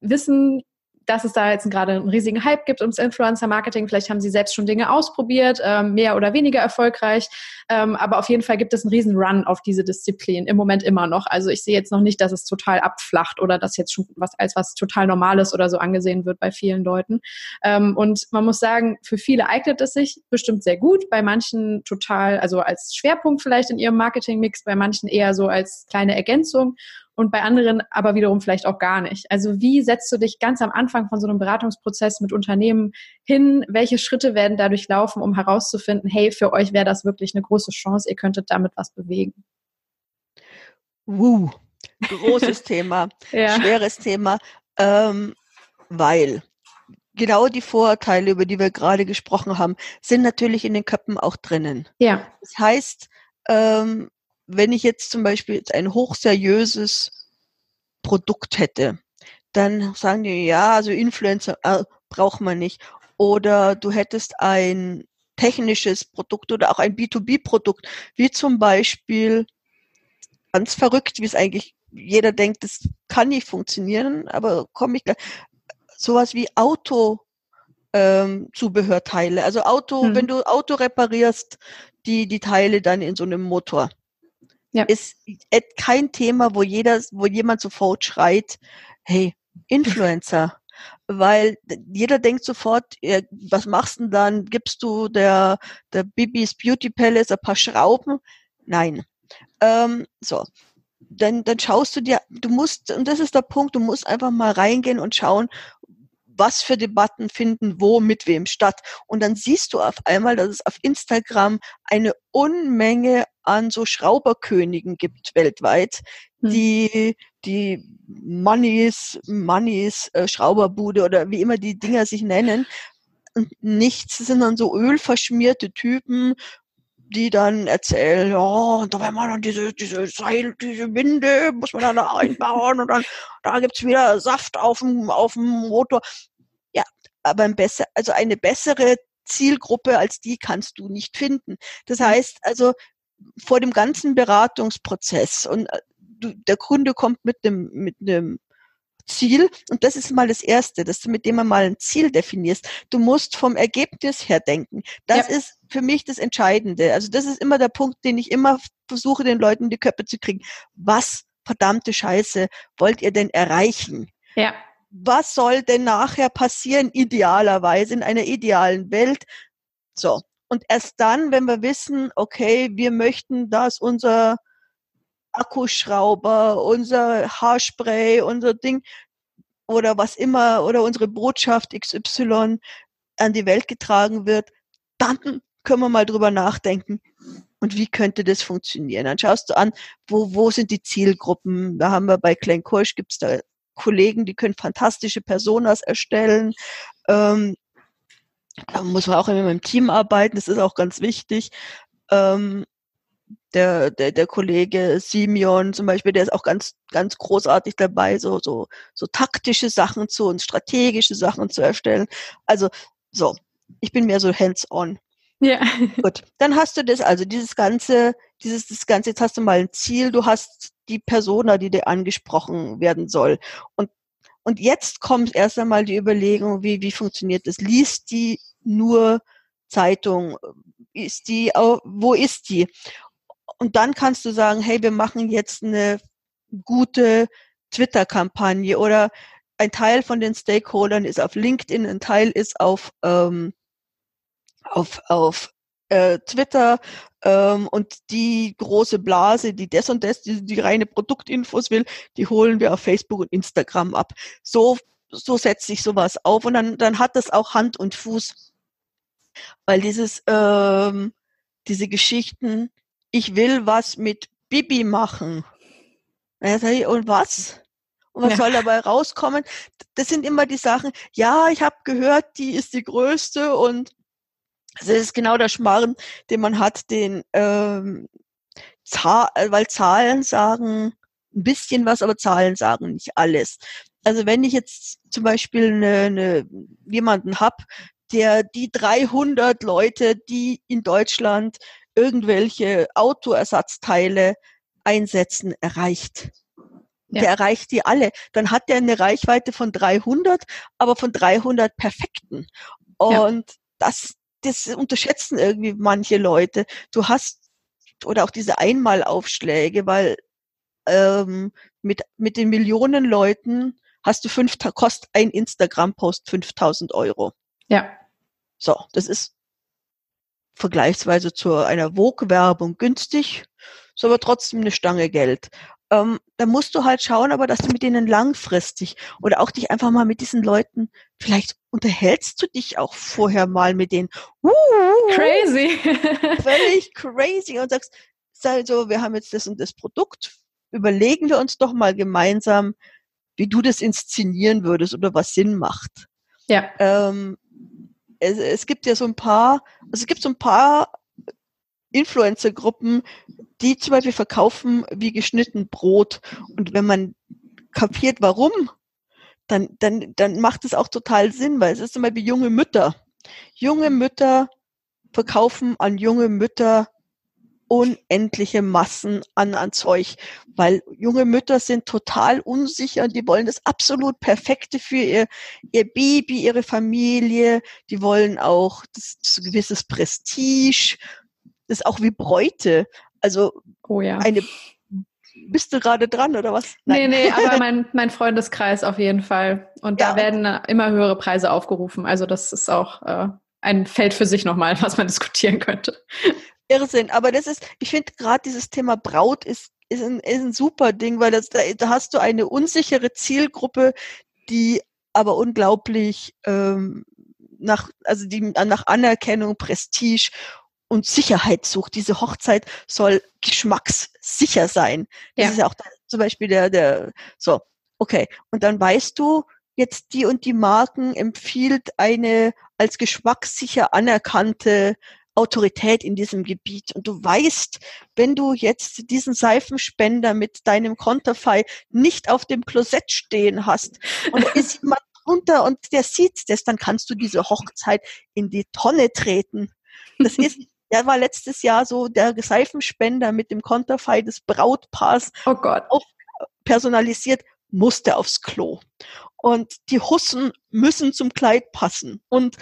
wissen dass es da jetzt gerade einen riesigen Hype gibt ums Influencer-Marketing. Vielleicht haben sie selbst schon Dinge ausprobiert, ähm, mehr oder weniger erfolgreich. Ähm, aber auf jeden Fall gibt es einen riesen Run auf diese Disziplin, im Moment immer noch. Also ich sehe jetzt noch nicht, dass es total abflacht oder dass jetzt schon was als was total Normales oder so angesehen wird bei vielen Leuten. Ähm, und man muss sagen, für viele eignet es sich bestimmt sehr gut, bei manchen total, also als Schwerpunkt vielleicht in ihrem Marketingmix, bei manchen eher so als kleine Ergänzung und bei anderen aber wiederum vielleicht auch gar nicht. Also wie setzt du dich ganz am Anfang von so einem Beratungsprozess mit Unternehmen hin? Welche Schritte werden dadurch laufen, um herauszufinden, hey, für euch wäre das wirklich eine große Chance, ihr könntet damit was bewegen? Wuh, großes Thema, ja. schweres Thema, ähm, weil genau die Vorurteile, über die wir gerade gesprochen haben, sind natürlich in den Köpfen auch drinnen. Ja. Das heißt, ähm, wenn ich jetzt zum Beispiel jetzt ein hochseriöses Produkt hätte, dann sagen die, ja, also Influencer äh, braucht man nicht. Oder du hättest ein technisches Produkt oder auch ein B2B-Produkt, wie zum Beispiel ganz verrückt, wie es eigentlich jeder denkt, das kann nicht funktionieren, aber komme ich sowas wie Auto ähm, Zubehörteile. Also Auto, hm. wenn du Auto reparierst, die die Teile dann in so einem Motor ja. ist kein Thema, wo jeder, wo jemand sofort schreit, hey, Influencer. Weil jeder denkt sofort, was machst du denn dann? Gibst du der, der Bibis Beauty Palace ein paar Schrauben? Nein. Ähm, so. Dann, dann schaust du dir, du musst, und das ist der Punkt, du musst einfach mal reingehen und schauen, was für Debatten finden wo mit wem statt. Und dann siehst du auf einmal, dass es auf Instagram eine Unmenge an so Schrauberkönigen gibt weltweit, hm. die die Moneys, Moneys äh, Schrauberbude oder wie immer die Dinger sich nennen. Und nichts sind dann so ölverschmierte Typen, die dann erzählen, ja, oh, da werden wir dann diese, diese Seil, diese Winde, muss man dann da einbauen und dann, da gibt's wieder Saft auf dem, auf dem Motor. Ja, aber ein besser, also eine bessere Zielgruppe als die kannst du nicht finden. Das heißt also, vor dem ganzen Beratungsprozess und äh, du, der Kunde kommt mit einem, mit einem Ziel und das ist mal das Erste, dass du mit dem mal ein Ziel definierst. Du musst vom Ergebnis her denken. Das ja. ist für mich das Entscheidende. Also das ist immer der Punkt, den ich immer versuche, den Leuten in die Köpfe zu kriegen. Was verdammte Scheiße wollt ihr denn erreichen? Ja. Was soll denn nachher passieren, idealerweise in einer idealen Welt? So. Und erst dann, wenn wir wissen, okay, wir möchten, dass unser Akkuschrauber, unser Haarspray, unser Ding oder was immer oder unsere Botschaft XY an die Welt getragen wird, dann können wir mal drüber nachdenken. Und wie könnte das funktionieren? Dann schaust du an, wo, wo sind die Zielgruppen? Da haben wir bei Glencoe, gibt es da Kollegen, die können fantastische Personas erstellen. Ähm, da muss man auch immer mit dem Team arbeiten, das ist auch ganz wichtig. Ähm, der, der, der Kollege Simeon zum Beispiel, der ist auch ganz, ganz großartig dabei, so, so, so taktische Sachen zu und strategische Sachen zu erstellen. Also, so, ich bin mehr so hands-on. Ja. Gut, dann hast du das, also dieses ganze, dieses, das ganze, jetzt hast du mal ein Ziel, du hast die Persona, die dir angesprochen werden soll. Und, und jetzt kommt erst einmal die Überlegung, wie, wie funktioniert das? Liest die nur Zeitung? Ist die, wo ist die? Und dann kannst du sagen, hey, wir machen jetzt eine gute Twitter-Kampagne oder ein Teil von den Stakeholdern ist auf LinkedIn, ein Teil ist auf, ähm, auf, auf äh, Twitter ähm, und die große Blase, die das und das, die, die reine Produktinfos will, die holen wir auf Facebook und Instagram ab. So, so setzt sich sowas auf und dann, dann hat das auch Hand und Fuß. Weil dieses, ähm, diese Geschichten, ich will was mit Bibi machen. Und was? Und was ja. soll dabei rauskommen? Das sind immer die Sachen, ja, ich habe gehört, die ist die größte und das ist genau der Schmarrn, den man hat, den ähm, Zahl, weil Zahlen sagen ein bisschen was, aber Zahlen sagen nicht alles. Also wenn ich jetzt zum Beispiel eine, eine, jemanden hab, der die 300 Leute, die in Deutschland irgendwelche Autoersatzteile einsetzen, erreicht. Ja. Der erreicht die alle. Dann hat der eine Reichweite von 300, aber von 300 perfekten. Und ja. das, das unterschätzen irgendwie manche Leute. Du hast, oder auch diese Einmalaufschläge, weil ähm, mit, mit den Millionen Leuten hast du fünf, kostet ein Instagram-Post 5000 Euro. Ja. So, das ist vergleichsweise zu einer Vogue-Werbung günstig, ist aber trotzdem eine Stange Geld. Ähm, da musst du halt schauen, aber dass du mit denen langfristig oder auch dich einfach mal mit diesen Leuten, vielleicht unterhältst du dich auch vorher mal mit denen. Uh, crazy. völlig crazy und sagst, so, wir haben jetzt das und das Produkt, überlegen wir uns doch mal gemeinsam, wie du das inszenieren würdest oder was Sinn macht. Ja. Ähm, es, es gibt ja so ein paar, also es gibt so ein paar Influencer-Gruppen, die zum Beispiel verkaufen wie geschnitten Brot. Und wenn man kapiert, warum, dann, dann, dann macht es auch total Sinn, weil es ist zum Beispiel junge Mütter. Junge Mütter verkaufen an junge Mütter unendliche Massen an, an Zeug, weil junge Mütter sind total unsicher und die wollen das absolut Perfekte für ihr, ihr Baby, ihre Familie. Die wollen auch das, das gewisses Prestige. Das ist auch wie Bräute. Also oh ja. eine bist du gerade dran oder was? Nein. Nee, nee, aber mein, mein Freundeskreis auf jeden Fall. Und da ja. werden immer höhere Preise aufgerufen. Also das ist auch äh, ein Feld für sich nochmal, was man diskutieren könnte. Irrsinn. Aber das ist, ich finde gerade dieses Thema Braut ist, ist, ein, ist ein super Ding, weil das, da, da hast du eine unsichere Zielgruppe, die aber unglaublich ähm, nach, also die nach Anerkennung, Prestige und Sicherheit sucht. Diese Hochzeit soll geschmackssicher sein. Das ja. ist ja auch da, zum Beispiel der, der, so, okay. Und dann weißt du, jetzt die und die Marken empfiehlt eine als geschmackssicher anerkannte Autorität in diesem Gebiet. Und du weißt, wenn du jetzt diesen Seifenspender mit deinem Konterfei nicht auf dem Klosett stehen hast und da ist jemand drunter und der sieht das, dann kannst du diese Hochzeit in die Tonne treten. Das ist, der war letztes Jahr so der Seifenspender mit dem Konterfei des Brautpaars. Oh Gott. Auf, personalisiert, musste aufs Klo. Und die Hussen müssen zum Kleid passen. Und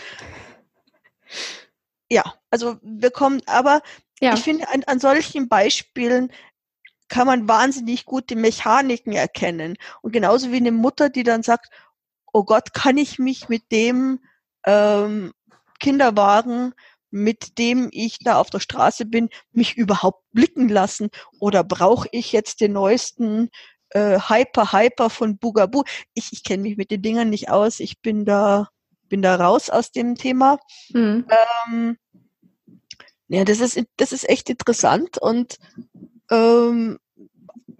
ja, also wir kommen, aber ja. ich finde, an, an solchen Beispielen kann man wahnsinnig gut die Mechaniken erkennen. Und genauso wie eine Mutter, die dann sagt, oh Gott, kann ich mich mit dem ähm, Kinderwagen, mit dem ich da auf der Straße bin, mich überhaupt blicken lassen? Oder brauche ich jetzt den neuesten äh, Hyper Hyper von Bugaboo? Ich, ich kenne mich mit den Dingern nicht aus. Ich bin da bin da raus aus dem Thema. Mhm. Ähm, ja, das ist das ist echt interessant und ähm,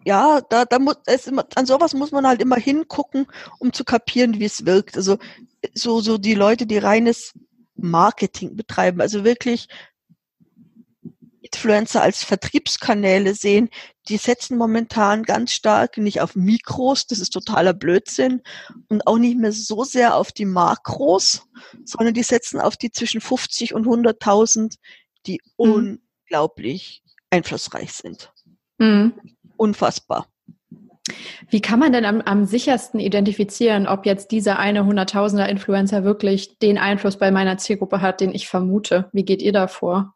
ja, da, da muss es immer, an sowas muss man halt immer hingucken, um zu kapieren, wie es wirkt. Also so, so die Leute, die reines Marketing betreiben, also wirklich Influencer als Vertriebskanäle sehen, die setzen momentan ganz stark nicht auf Mikros, das ist totaler Blödsinn, und auch nicht mehr so sehr auf die Makros, sondern die setzen auf die zwischen 50 und 100.000, die mhm. unglaublich einflussreich sind. Mhm. Unfassbar. Wie kann man denn am, am, sichersten identifizieren, ob jetzt dieser eine Hunderttausender Influencer wirklich den Einfluss bei meiner Zielgruppe hat, den ich vermute? Wie geht ihr da vor,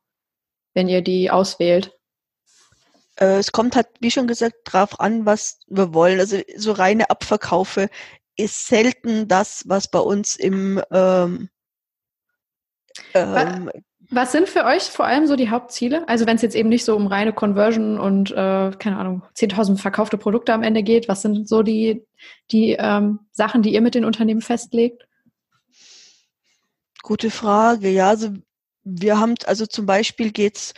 wenn ihr die auswählt? Äh, es kommt halt, wie schon gesagt, drauf an, was wir wollen. Also so reine Abverkaufe ist selten das, was bei uns im ähm, ähm, was sind für euch vor allem so die Hauptziele? Also wenn es jetzt eben nicht so um reine Conversion und, äh, keine Ahnung, 10.000 verkaufte Produkte am Ende geht, was sind so die, die ähm, Sachen, die ihr mit den Unternehmen festlegt? Gute Frage. Ja, also wir haben, also zum Beispiel geht's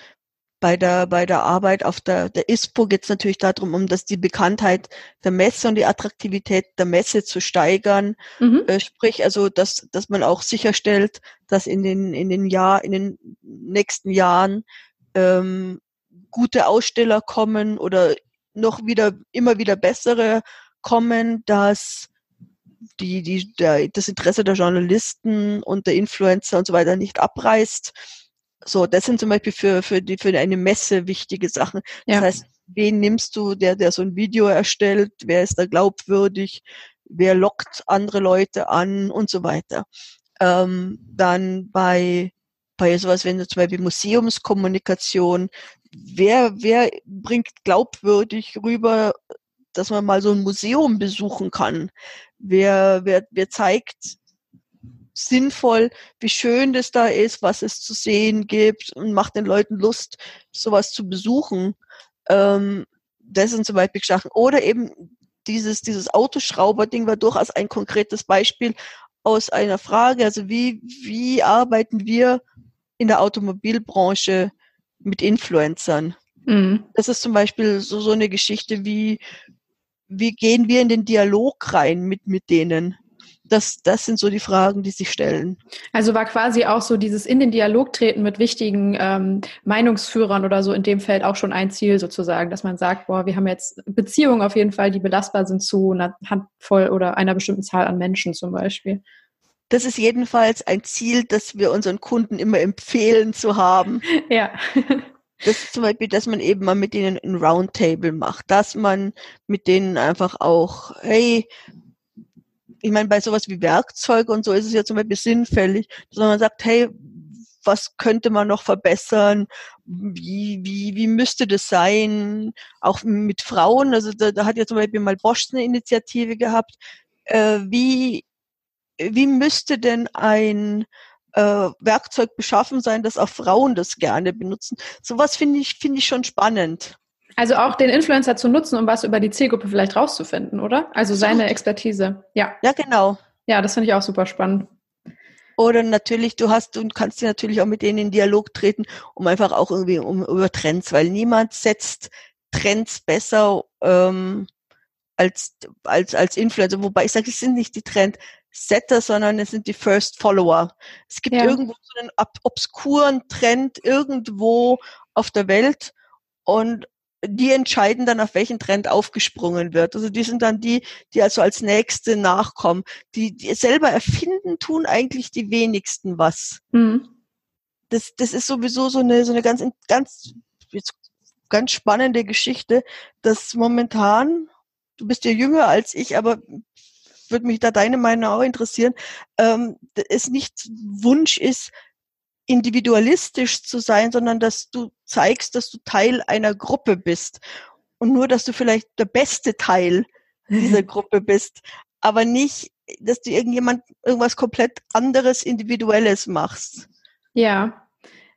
bei der, bei der Arbeit auf der, der ISPO geht es natürlich darum, um dass die Bekanntheit der Messe und die Attraktivität der Messe zu steigern. Mhm. Äh, sprich, also, dass, dass man auch sicherstellt, dass in den, in den Jahr, in den nächsten Jahren ähm, gute Aussteller kommen oder noch wieder, immer wieder bessere kommen, dass die, die, der, das Interesse der Journalisten und der Influencer und so weiter nicht abreißt so, das sind zum Beispiel für, für, die, für eine Messe wichtige Sachen. Das ja. heißt, wen nimmst du, der, der so ein Video erstellt? Wer ist da glaubwürdig? Wer lockt andere Leute an und so weiter? Ähm, dann bei, bei sowas, wenn du zum Beispiel Museumskommunikation, wer, wer bringt glaubwürdig rüber, dass man mal so ein Museum besuchen kann? Wer, wer, wer zeigt, sinnvoll, wie schön das da ist, was es zu sehen gibt und macht den Leuten Lust, sowas zu besuchen. Ähm, das sind zum Beispiel Sachen. Oder eben dieses, dieses Autoschrauber-Ding war durchaus ein konkretes Beispiel aus einer Frage. Also wie, wie arbeiten wir in der Automobilbranche mit Influencern? Mhm. Das ist zum Beispiel so, so eine Geschichte wie, wie gehen wir in den Dialog rein mit, mit denen? Das, das sind so die Fragen, die sich stellen. Also war quasi auch so dieses in den Dialog treten mit wichtigen ähm, Meinungsführern oder so in dem Feld auch schon ein Ziel sozusagen, dass man sagt, boah, wir haben jetzt Beziehungen auf jeden Fall, die belastbar sind zu einer Handvoll oder einer bestimmten Zahl an Menschen zum Beispiel. Das ist jedenfalls ein Ziel, das wir unseren Kunden immer empfehlen zu haben. Ja. Das ist zum Beispiel, dass man eben mal mit denen ein Roundtable macht, dass man mit denen einfach auch, hey, ich meine, bei sowas wie Werkzeug und so ist es ja zum Beispiel sinnfällig, dass man sagt, hey, was könnte man noch verbessern? Wie, wie, wie müsste das sein? Auch mit Frauen, also da, da hat ja zum Beispiel mal Bosch eine Initiative gehabt. Äh, wie, wie müsste denn ein äh, Werkzeug beschaffen sein, dass auch Frauen das gerne benutzen? Sowas finde ich, finde ich schon spannend. Also auch den Influencer zu nutzen, um was über die Zielgruppe vielleicht rauszufinden, oder? Also seine Expertise. Ja. Ja, genau. Ja, das finde ich auch super spannend. Oder natürlich, du hast, du kannst dir natürlich auch mit denen in Dialog treten, um einfach auch irgendwie um, über Trends, weil niemand setzt Trends besser ähm, als, als, als Influencer. Wobei ich sage, es sind nicht die Trendsetter, sondern es sind die First Follower. Es gibt ja. irgendwo so einen obskuren Trend irgendwo auf der Welt und die entscheiden dann, auf welchen Trend aufgesprungen wird. Also die sind dann die, die also als nächste nachkommen. Die, die selber erfinden, tun eigentlich die wenigsten was. Mhm. Das, das ist sowieso so eine, so eine ganz, ganz, jetzt ganz spannende Geschichte, dass momentan, du bist ja jünger als ich, aber würde mich da deine Meinung auch interessieren, ähm, es nicht Wunsch ist, individualistisch zu sein, sondern dass du zeigst, dass du Teil einer Gruppe bist. Und nur, dass du vielleicht der beste Teil dieser Gruppe bist, aber nicht, dass du irgendjemand irgendwas komplett anderes, individuelles machst. Ja.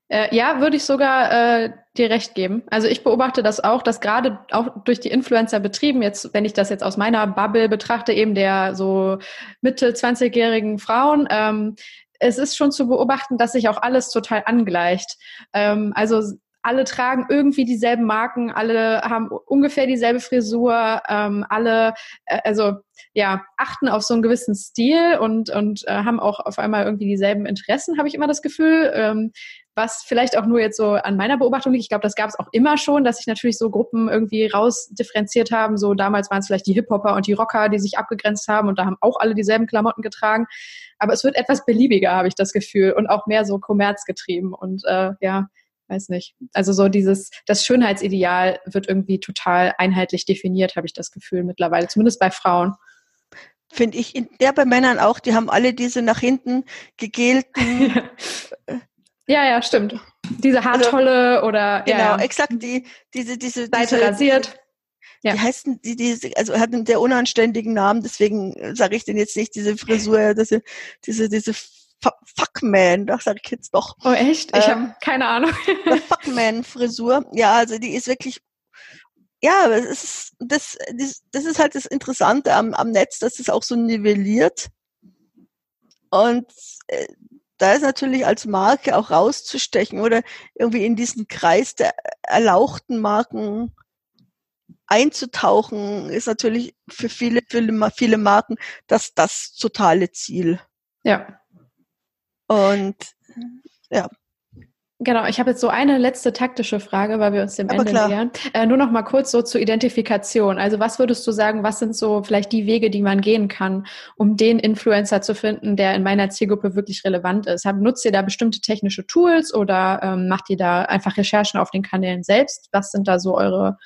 Äh, ja, würde ich sogar äh, dir recht geben. Also ich beobachte das auch, dass gerade auch durch die Influencer betrieben, jetzt, wenn ich das jetzt aus meiner Bubble betrachte, eben der so Mitte 20-jährigen Frauen, ähm, es ist schon zu beobachten, dass sich auch alles total angleicht. Ähm, also alle tragen irgendwie dieselben Marken, alle haben ungefähr dieselbe Frisur, ähm, alle, äh, also ja, achten auf so einen gewissen Stil und, und äh, haben auch auf einmal irgendwie dieselben Interessen, habe ich immer das Gefühl. Ähm, was vielleicht auch nur jetzt so an meiner Beobachtung liegt. Ich glaube, das gab es auch immer schon, dass sich natürlich so Gruppen irgendwie rausdifferenziert haben. So damals waren es vielleicht die Hip-Hopper und die Rocker, die sich abgegrenzt haben und da haben auch alle dieselben Klamotten getragen. Aber es wird etwas beliebiger, habe ich das Gefühl, und auch mehr so kommerzgetrieben. Und äh, ja, weiß nicht. Also so dieses, das Schönheitsideal wird irgendwie total einheitlich definiert, habe ich das Gefühl mittlerweile, zumindest bei Frauen. Finde ich, ja, bei Männern auch, die haben alle diese nach hinten gegelten. ja, ja, stimmt. Diese also Haartolle also, oder. Genau, ja, exakt, die, diese, diese. Seite diese, rasiert. Ja. Die heißen, die, die, also hat einen sehr unanständigen Namen, deswegen sage ich den jetzt nicht, diese Frisur, diese, diese, diese Fuckman, das sage ich jetzt doch. Oh echt? Ich ähm, habe keine Ahnung. Fuckman-Frisur. Ja, also die ist wirklich, ja, es ist, das, das, das ist halt das Interessante am, am Netz, dass es auch so nivelliert. Und äh, da ist natürlich als Marke auch rauszustechen oder irgendwie in diesen Kreis der erlauchten Marken einzutauchen, ist natürlich für viele, viele, viele Marken das, das totale Ziel. Ja. Und ja. Genau, ich habe jetzt so eine letzte taktische Frage, weil wir uns dem Aber Ende nähern. Äh, nur noch mal kurz so zur Identifikation. Also was würdest du sagen, was sind so vielleicht die Wege, die man gehen kann, um den Influencer zu finden, der in meiner Zielgruppe wirklich relevant ist? Hab, nutzt ihr da bestimmte technische Tools oder ähm, macht ihr da einfach Recherchen auf den Kanälen selbst? Was sind da so eure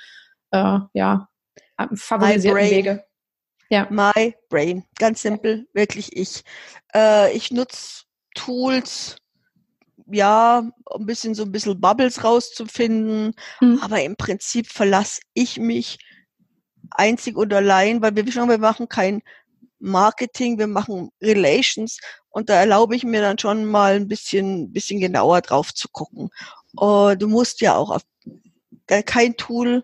äh, ja, favorisierten Wege? Ja. My Brain, ganz simpel, wirklich ich. Äh, ich nutze Tools, ja, ein bisschen so ein bisschen Bubbles rauszufinden, mhm. aber im Prinzip verlasse ich mich einzig und allein, weil wir schon, wir machen kein Marketing, wir machen Relations und da erlaube ich mir dann schon mal ein bisschen, bisschen genauer drauf zu gucken. Uh, du musst ja auch auf, kein Tool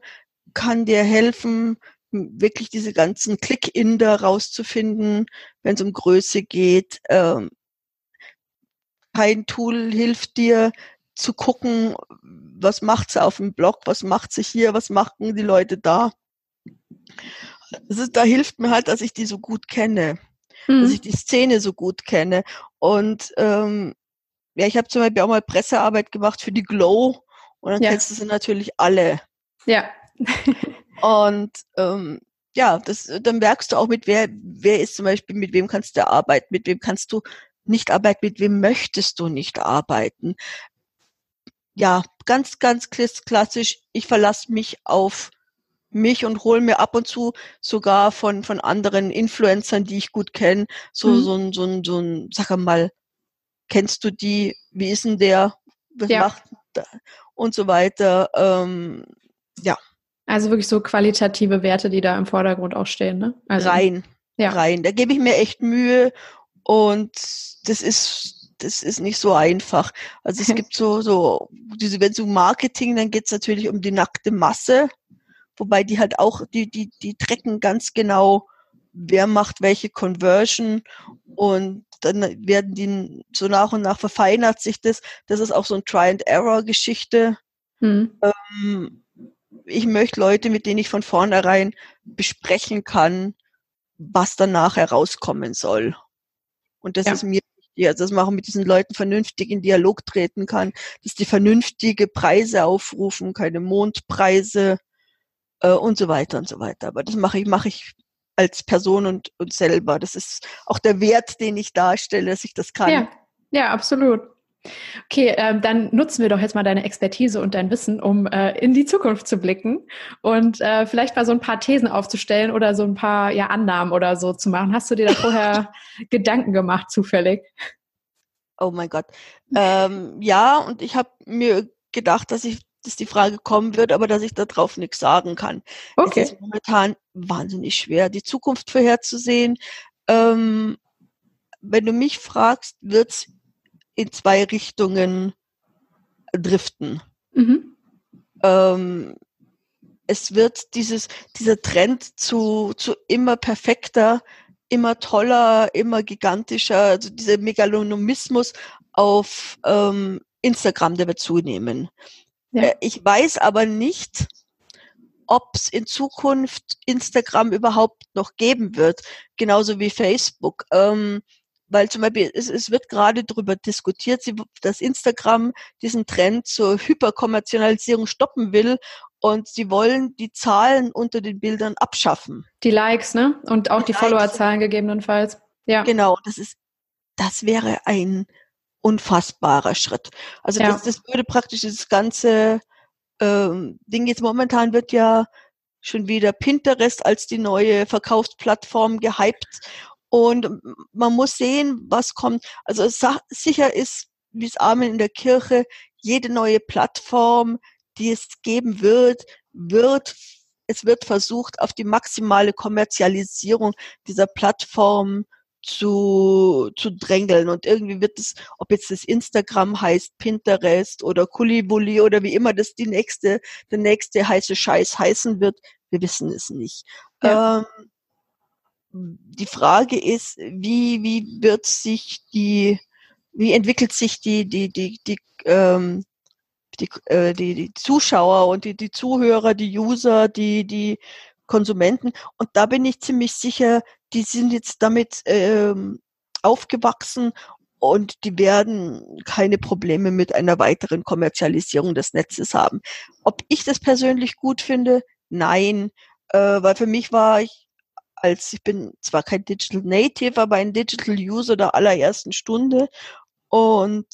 kann dir helfen, wirklich diese ganzen Click-In-Da rauszufinden, wenn es um Größe geht. Ähm, kein Tool hilft dir zu gucken, was macht sie auf dem Blog, was macht sie hier, was machen die Leute da. Ist, da hilft mir halt, dass ich die so gut kenne, mhm. dass ich die Szene so gut kenne. Und ähm, ja, ich habe zum Beispiel auch mal Pressearbeit gemacht für die Glow und dann ja. kennst du sie natürlich alle. Ja. und ähm, ja, das, dann merkst du auch mit wer, wer ist zum Beispiel, mit wem kannst du arbeiten, mit wem kannst du nicht arbeiten, mit wem möchtest du nicht arbeiten? Ja, ganz, ganz klassisch, ich verlasse mich auf mich und hole mir ab und zu sogar von, von anderen Influencern, die ich gut kenne, so, mhm. so ein, so ein, so ein, sag mal, kennst du die, wie ist denn der, was ja. macht und so weiter, ähm, ja. Also wirklich so qualitative Werte, die da im Vordergrund auch stehen, ne? Also, rein, ja. rein. Da gebe ich mir echt Mühe und das ist, das ist nicht so einfach. Also es gibt so, so, diese, wenn es um Marketing, dann geht es natürlich um die nackte Masse, wobei die halt auch, die, die, die trecken ganz genau, wer macht welche Conversion und dann werden die so nach und nach verfeinert sich das. Das ist auch so ein Try-and-Error-Geschichte. Hm. Ähm, ich möchte Leute, mit denen ich von vornherein besprechen kann, was danach herauskommen soll. Und das ja. ist mir wichtig, also dass man auch mit diesen Leuten vernünftig in Dialog treten kann, dass die vernünftige Preise aufrufen, keine Mondpreise äh, und so weiter und so weiter. Aber das mache ich, mache ich als Person und, und selber. Das ist auch der Wert, den ich darstelle, dass ich das kann. Ja, ja absolut. Okay, ähm, dann nutzen wir doch jetzt mal deine Expertise und dein Wissen, um äh, in die Zukunft zu blicken und äh, vielleicht mal so ein paar Thesen aufzustellen oder so ein paar ja, Annahmen oder so zu machen. Hast du dir da vorher Gedanken gemacht, zufällig? Oh mein Gott. Ähm, ja, und ich habe mir gedacht, dass ich dass die Frage kommen wird, aber dass ich darauf nichts sagen kann. Okay. Es ist momentan wahnsinnig schwer, die Zukunft vorherzusehen. Ähm, wenn du mich fragst, wird's in zwei Richtungen driften. Mhm. Ähm, es wird dieses, dieser Trend zu, zu immer perfekter, immer toller, immer gigantischer, also dieser Megalonomismus auf ähm, Instagram, der wird zunehmen. Ja. Äh, ich weiß aber nicht, ob es in Zukunft Instagram überhaupt noch geben wird, genauso wie Facebook. Ähm, weil zum Beispiel es, es wird gerade darüber diskutiert, dass Instagram diesen Trend zur Hyperkommerzialisierung stoppen will und sie wollen die Zahlen unter den Bildern abschaffen. Die Likes, ne? Und auch die, die Followerzahlen gegebenenfalls. Ja. Genau, das ist, das wäre ein unfassbarer Schritt. Also ja. das, das würde praktisch das ganze ähm, Ding jetzt momentan wird ja schon wieder Pinterest als die neue Verkaufsplattform gehypt und man muss sehen, was kommt. Also sicher ist, wie es Amen in der Kirche, jede neue Plattform, die es geben wird, wird es wird versucht, auf die maximale Kommerzialisierung dieser Plattform zu, zu drängeln. Und irgendwie wird es, ob jetzt das Instagram heißt, Pinterest oder Kulibuli oder wie immer das die nächste, der nächste heiße Scheiß heißen wird, wir wissen es nicht. Ja. Ähm, die Frage ist, wie, wie wird sich die, wie entwickelt sich die, die, die, die, ähm, die, äh, die, die Zuschauer und die, die Zuhörer, die User, die, die Konsumenten. Und da bin ich ziemlich sicher, die sind jetzt damit ähm, aufgewachsen und die werden keine Probleme mit einer weiteren Kommerzialisierung des Netzes haben. Ob ich das persönlich gut finde? Nein, äh, weil für mich war ich als ich bin zwar kein Digital Native, aber ein Digital User der allerersten Stunde und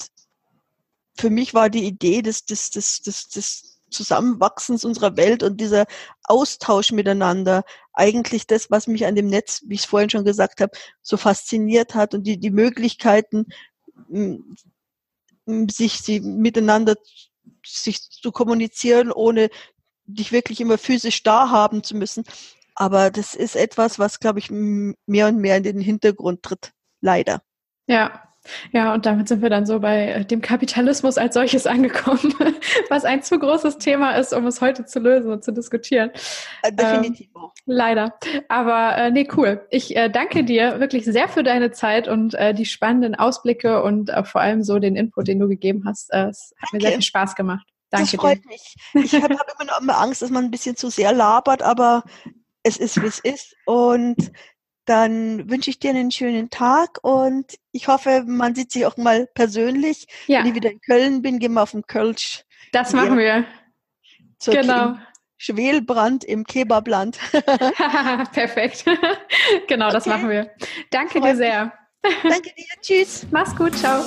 für mich war die Idee des, des, des, des, des Zusammenwachsens unserer Welt und dieser Austausch miteinander eigentlich das, was mich an dem Netz, wie ich es vorhin schon gesagt habe, so fasziniert hat und die, die Möglichkeiten, sich sie miteinander sich zu kommunizieren, ohne dich wirklich immer physisch da haben zu müssen. Aber das ist etwas, was, glaube ich, mehr und mehr in den Hintergrund tritt. Leider. Ja, ja, und damit sind wir dann so bei äh, dem Kapitalismus als solches angekommen, was ein zu großes Thema ist, um es heute zu lösen und zu diskutieren. Äh, definitiv. Ähm, leider. Aber äh, nee, cool. Ich äh, danke dir wirklich sehr für deine Zeit und äh, die spannenden Ausblicke und äh, vor allem so den Input, den du gegeben hast. Es hat danke. mir sehr viel Spaß gemacht. Danke das freut dir. mich. Ich habe hab immer noch immer Angst, dass man ein bisschen zu sehr labert, aber es ist, wie es ist. Und dann wünsche ich dir einen schönen Tag und ich hoffe, man sieht sich auch mal persönlich. Ja. Wenn ich wieder in Köln bin, gehen wir auf den Kölsch. Das machen wir. genau. Schwelbrand im Kebabland. Perfekt. genau, okay. das machen wir. Danke Freut dir sehr. Danke dir. Tschüss. Mach's gut. Ciao.